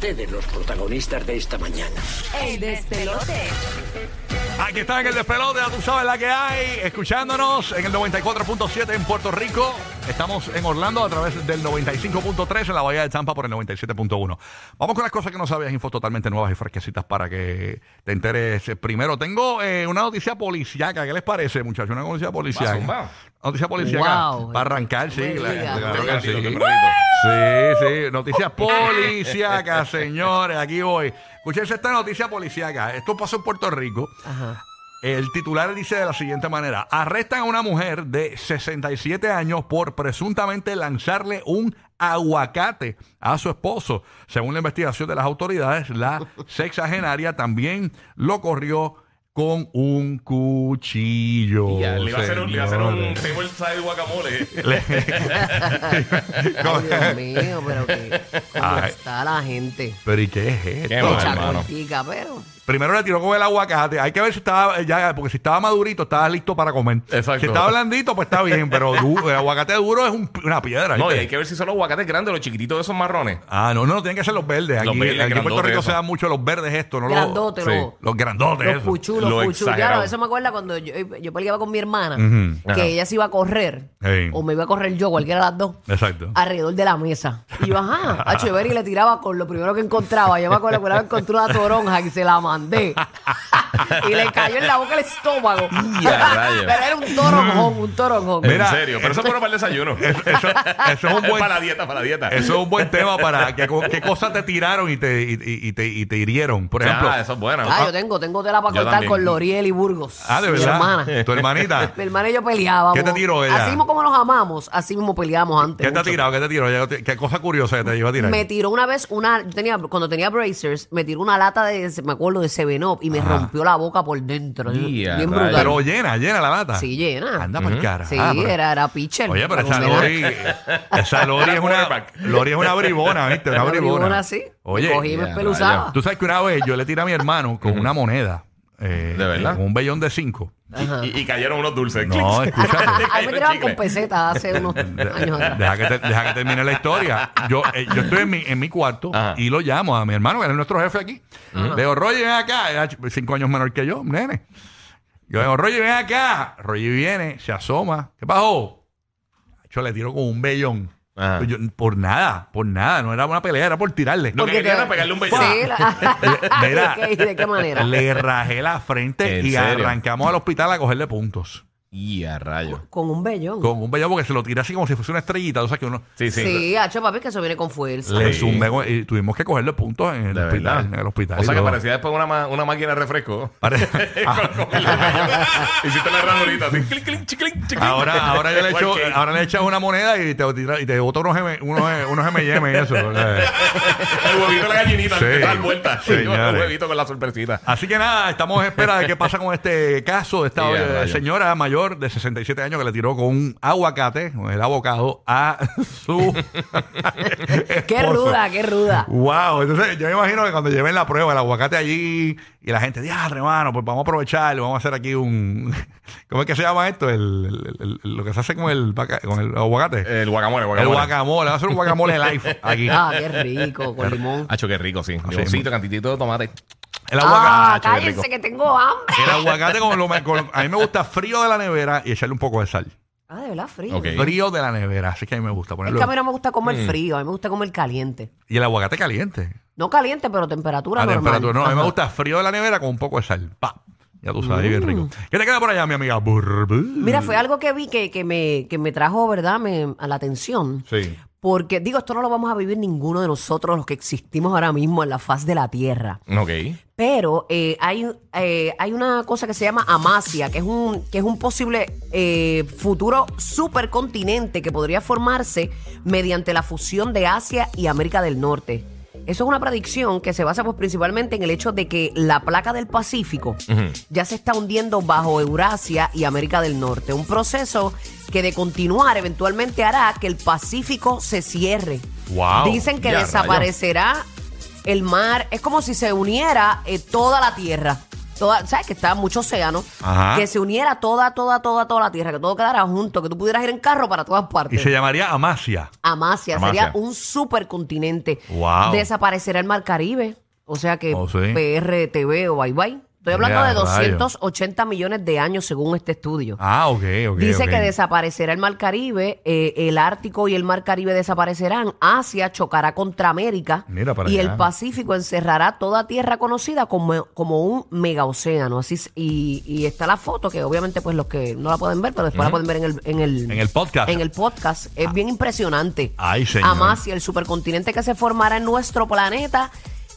ustedes los protagonistas de esta mañana. El despelote. Aquí está en el despelote, ya tú sabes la que hay. Escuchándonos en el 94.7 en Puerto Rico. Estamos en Orlando a través del 95.3 en la Bahía de Tampa por el 97.1. Vamos con las cosas que no sabías, infos totalmente nuevas y fresquecitas para que te enteres primero. Tengo eh, una noticia policíaca. ¿Qué les parece, muchachos? Una noticia policíaca. Noticia policíaca. Wow. Para arrancar, sí. la- claro que sí. Sí, noticias policíacas, señores, aquí voy. Escúchense esta noticia policíaca. Esto pasó en Puerto Rico. Ajá. El titular dice de la siguiente manera: arrestan a una mujer de 67 años por presuntamente lanzarle un aguacate a su esposo. Según la investigación de las autoridades, la sexagenaria también lo corrió con un cuchillo. Ya, le iba a hacer un, le iba a hacer un señores. table side guacamole. Ay, Dios mío, pero que cómo Ay. está la gente. Pero ¿y qué es esto? Qué mal, Hecha hermano. cortica, pero. Primero le tiró con el aguacate. Hay que ver si estaba eh, ya, porque si estaba madurito, estaba listo para comer. Exacto. Si estaba blandito, pues está bien, pero du- el aguacate duro es un- una piedra. No, y hay que ver si son los aguacates grandes, los chiquititos de esos marrones. Ah, no, no, tienen que ser los verdes. Aquí, Los verdes, aquí en Puerto Rico eso. se dan mucho los verdes estos, no los- Grandote, sí. los- los grandotes. Los puchus, los exagerado. Claro, eso me acuerda cuando yo, yo peleaba con mi hermana, Ujú. que Ajá. ella se iba a correr, Sí. o me iba a correr yo, cualquiera de las dos, Exacto. alrededor de la mesa. Y yo, ajá, a Cheveri le tiraba con lo primero que encontraba. Yo me acuerdo que una vez encontré una toronja y se la mandé. y le cayó en la boca el estómago. Pero era un toronjón, un toronjón. Mira, en serio, pero eso es bueno para el desayuno. Eso, eso es un buen, para la dieta, para la dieta. eso es un buen tema para qué, co- qué cosas te tiraron y te, y, y- y te, y te hirieron. Por ejemplo, Ah, eso es bueno. Ah, yo tengo, tengo tela para Yo cortar también. con Loriel y Burgos. ah, de Mi verdad. hermana. Tu hermanita. Mi hermana y yo peleábamos. ¿Qué te tiró ella? Así mismo como nos amamos, así mismo peleábamos antes. ¿Qué te ha tirado? ¿Qué te tiró? ¿Qué cosa curiosa que te iba a tirar? Me tiró una vez una, yo tenía, cuando tenía bracers, me tiró una lata de, me acuerdo, de Seven Up y me rompió la boca por dentro. Bien brutal. Pero llena, llena la lata. Sí, llena. Anda para el cara. Sí, Ah, pero- era, era pitcher. Oye, pero Para esa. Lori, esa Lori es una. Lori es una bribona, ¿viste? Una Una bribona. bribona, sí. Oye, Me cogí y me tú sabes que una vez yo le tiré a mi hermano con una moneda. eh, ¿De verdad? Con un bellón de cinco. Y, y cayeron unos dulces. No, escúchate. Ahí me tiraban chicle. con pesetas hace unos años atrás. Deja que, te- deja que termine la historia. Yo, eh, yo estoy en mi, en mi cuarto Ajá. y lo llamo a mi hermano, que es nuestro jefe aquí. Le digo, Roger, ven acá. Era cinco años menor que yo, nene. Yo digo, Roger, ven acá. Roger viene, se asoma. ¿Qué pasó? Yo le tiro con un bellón. Ajá. Yo- por nada, por nada. No era una pelea, era por tirarle. Lo que querían era pegarle un bellazo. Sí, la- Mira, ¿De, qué, ¿De qué manera? Le rajé la frente ¿En y serio? arrancamos al hospital a cogerle puntos. Y a rayo. Con un vellón. Con un bellón porque se lo tiré así como si fuese una estrellita. O sea que uno Sí, sí. Sí, hacho, papi, que eso viene con fuerza. le Sí. zumbé con- y tuvimos que cogerle puntos en el De hospital. verdad. En el hospital O sea y que todo. parecía después una, ma- una máquina de refresco. Pare- Ah, Hiciste la ranurita así. Clic, clic, chic, clic, chic, clic. ahora, ahora yo le echo, ahora le echas una moneda y te, tira- y te boto unos, M- unos, unos M&M y eso. o sea. El huevito de la gallinita. Sí. te da vuelta. Señores. El huevito con la sorpresita. Así que nada, estamos en espera de qué pasa con este caso de esta Sí, eh, rayos. señora mayor de 67 años que le tiró con un aguacate, con el abocado, a su Qué ruda, qué ruda. Wow, entonces yo me imagino que cuando lleven la prueba, el aguacate allí y la gente, diadre, hermano, pues vamos a aprovecharlo, vamos a hacer aquí un. ¿Cómo es que se llama esto? El, el- el- lo que se hace con el, con el aguacate. El guacamole, el guacamole. vamos a hacer un guacamole live aquí. Ah, qué rico, con limón. Hacho, qué rico, sí. Limoncito, cantitito de tomate. El Ah, aguacate. qué cállense rico. que tengo hambre. El aguacate con lo con- a mí me gusta frío de la nevera y echarle un poco de sal. Ah, de verdad, frío. Ok. Frío de la nevera, así que a mí me gusta Es ponerlo. que a mí no me gusta comer Mm. frío, a mí me gusta comer caliente. Y el aguacate caliente. No caliente, pero temperatura A normal. temperatura. No, a mí me Ajá. gusta frío de la nevera con un poco de sal. Pa. Ya tú sabes, bien rico. ¿Qué te queda por allá, mi amiga? Mm. Mira, fue algo que vi que, que, me, que me trajo, ¿verdad?, me, a la atención. Sí. Porque, digo, esto no lo vamos a vivir ninguno de nosotros, los que existimos ahora mismo en la faz de la Tierra. Ok. Pero eh, hay, eh, hay una cosa que se llama Amasia, que es un, que es un posible eh, futuro supercontinente que podría formarse mediante la fusión de Asia y América del Norte. Eso es una predicción que se basa pues, principalmente en el hecho de que la placa del Pacífico ya se está hundiendo bajo Eurasia y América del Norte. Un proceso que de continuar eventualmente hará que el Pacífico se cierre. Wow. Dicen que Ya, desaparecerá el mar. Es como si se uniera eh, toda la tierra. Toda, ¿sabes? Que está mucho océano, Ajá. que se uniera toda, toda, toda, toda la tierra, que todo quedara junto, que tú pudieras ir en carro para todas Y partes. se llamaría Amasia. Amasia, Amasia. sería un supercontinente. Wow. Desaparecerá el Mar Caribe, o sea que Oh, sí. PRTV o Bye Bye. Estoy hablando de rayos. 280 millones de años según este estudio. Ah, ok, ok. Dice que desaparecerá el Mar Caribe, eh, el Ártico y el Mar Caribe desaparecerán, Asia chocará contra América Mira para y allá. el Pacífico encerrará toda tierra conocida como, como un megaocéano. Así es, y, y está la foto que obviamente pues los que no la pueden ver, pero después la pueden ver en el, en el En el podcast. En el podcast. Es bien impresionante. Ay, señor. Amasia, el supercontinente que se formará en nuestro planeta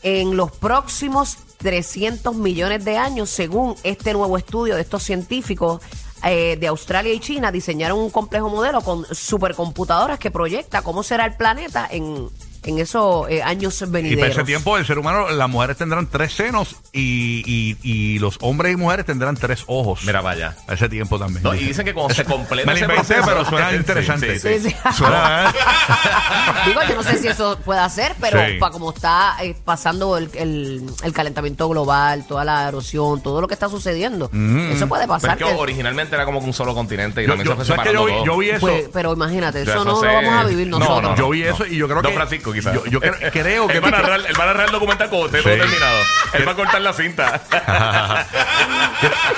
en los próximos 300 millones de años, según este nuevo estudio de estos científicos eh, de Australia y China, diseñaron un complejo modelo con supercomputadoras que proyecta cómo será el planeta en, en esos eh, años Y venideros. para ese tiempo, el ser humano, las mujeres tendrán tres senos y, y, y los hombres y mujeres tendrán tres ojos. Mira allá. A ese tiempo también. No, y dicen que cuando se completa Me lo ese inventé, proceso- pero suena Sí, interesante. sí, sí. Sí, sí. Suena, ¿eh? Digo, yo no sé si eso puede hacer, pero Sí. para como está eh, pasando el, el- el calentamiento global, toda la erosión, todo lo que está sucediendo, eso puede Pero pasar. es que que- originalmente era como un solo continente y Yo, también yo- se fue yo, vi, yo vi eso. pues, pero imagínate, eso eso no se- lo vamos a vivir no, nosotros. no, yo vi eso y yo creo que. Francisco, quizás. Yo, yo cre- creo que. Él va, a narrar, él va a narrar el documental cuando esté todo terminado. Él va a cortar la cinta.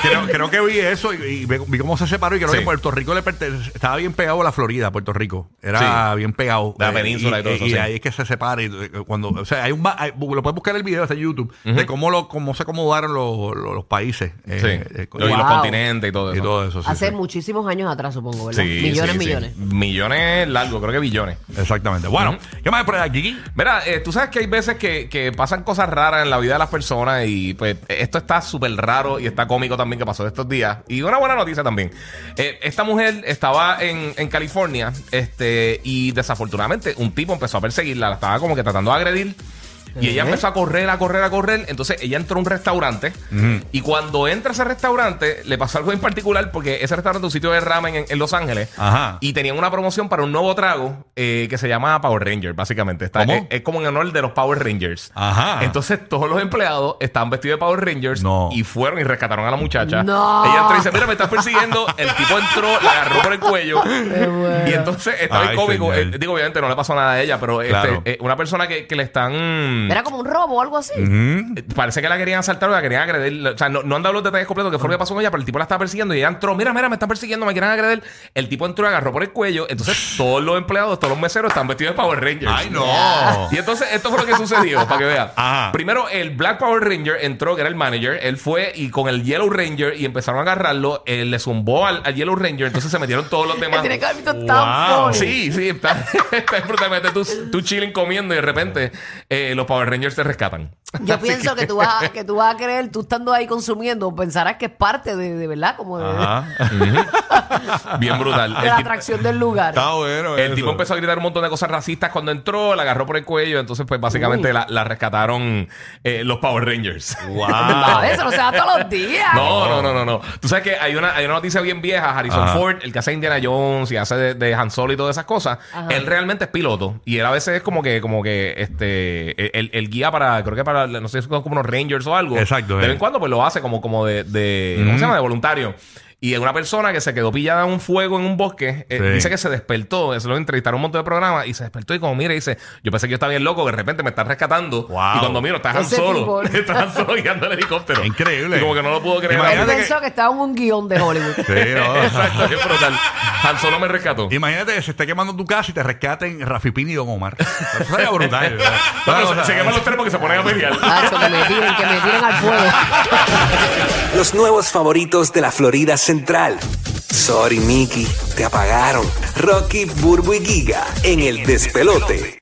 creo, creo que vi eso y, y vi, cómo se separó y creo Sí. que Puerto Rico le pertenece, estaba bien pegado a la Florida, Puerto Rico. Era Sí. bien pegado. De la Eh, península y todo eso, Y sí. ahí es que se separa. Y, eh, cuando, o sea, hay un, hay- lo puedes buscar el video está en YouTube de cómo, lo, cómo se acomodaron los, los, los países. eh, Sí. eh, Y los continentes y todo y eso. todo eso. sí, Hace sí. muchísimos años atrás, supongo, ¿verdad? Sí, millones, sí, sí. millones. Millones largos, creo que billones. Exactamente. Bueno, ¿qué más por aquí? Eh, tú sabes que hay veces que, que pasan cosas raras en la vida de las personas y pues esto está súper raro y está cómico también que pasó estos días. Y una buena noticia también. Eh, esta mujer estaba en, en California este y desafortunadamente un tipo empezó a perseguirla, la estaba como que tratando de agredir. Y ella empezó a correr, a correr, a correr. Entonces ella entró a un restaurante. Y cuando entra a ese restaurante, le pasó algo en particular porque ese restaurante es un sitio de ramen en, en Los Ángeles. Ajá. Y tenían una promoción para un nuevo trago eh, que se llama Power Ranger, básicamente. Está, ¿Cómo? Es, es como en honor de los Power Rangers. Ajá. Entonces todos los empleados estaban vestidos de Power Rangers No. y fueron y rescataron a la muchacha. No. Ella entró y dice, mira, me estás persiguiendo. El tipo entró, la agarró por el cuello. bueno. Y entonces estaba Ay, cómico. Eh, digo, obviamente no le pasó nada a ella, pero este, eh, una persona que, que le están... Era como un robo o algo así. Eh, Parece que la querían asaltar o la querían agredir. O sea, no, no han dado los detalles completos de qué fue lo que pasó con ella, pero el tipo la estaba persiguiendo y ella entró. Mira, mira, me están persiguiendo, me quieren agredir. El tipo entró y agarró por el cuello. Entonces, todos los empleados, todos los meseros están vestidos de Power Rangers. ¡Ay, no! Y entonces, esto fue lo que sucedió, para que vean. Ajá. Primero, el Black Power Ranger entró, que era el manager. Él fue y con el Yellow Ranger y empezaron a agarrarlo. Él le zumbó al, al Yellow Ranger. Entonces se metieron todos los demás. Tiene que haber visto Wow. tan funny. Sí, sí, está, está brutalmente tú, tú chilling comiendo y de repente eh, los Power Rangers te rescatan. Yo Así pienso que... tú vas, a- que tú vas a creer, tú estando ahí consumiendo, pensarás que es parte de, de verdad, como de, Ajá. Bien brutal. de la atracción del lugar. Está bueno. el eso. tipo empezó a gritar un montón de cosas racistas cuando entró, la agarró por el cuello, entonces pues básicamente la, la rescataron eh, los Power Rangers. ¡Wow! No, eso no se da todos los días. No, no, no, no, no. Tú sabes que hay una, hay una noticia bien vieja. Harrison Ajá. Ford, el que hace Indiana Jones y hace de, de Han Solo y todas esas cosas, Ajá. él realmente es piloto. Y él a veces es como que, como que, este, el, el guía para, creo que para, no sé, son como unos Rangers o algo. Exacto, De eh. vez en cuando, pues lo hace como, como de, de ¿cómo se llama? De voluntario. Y es una persona que se quedó pillada en un fuego en un bosque. eh, Sí. dice que se despertó. Eso lo entrevistaron un montón de programas. Y se despertó y como mira, dice, yo pensé que yo estaba bien loco. De repente me están rescatando. Wow. Y cuando miro, estás Solo. Estás Solo guiando el helicóptero. Increíble. Y como que no lo puedo creer. Él Imagínate que- pensó que estaba en un guion de Hollywood. Sí, no. Exacto, es brutal. Han Solo me rescató. Imagínate que se esté quemando tu casa y te rescaten Rafi Pini y Don Omar. Eso sería brutal. ¿verdad? No, pero Una se, se queman los tres porque se ponen a pelear. Nacho, que me tiren, que me tiren al fuego. Los nuevos favoritos de la Florida Central. Sorry, Mickey, te apagaron. Rocky, Burbu y Giga en el despelote.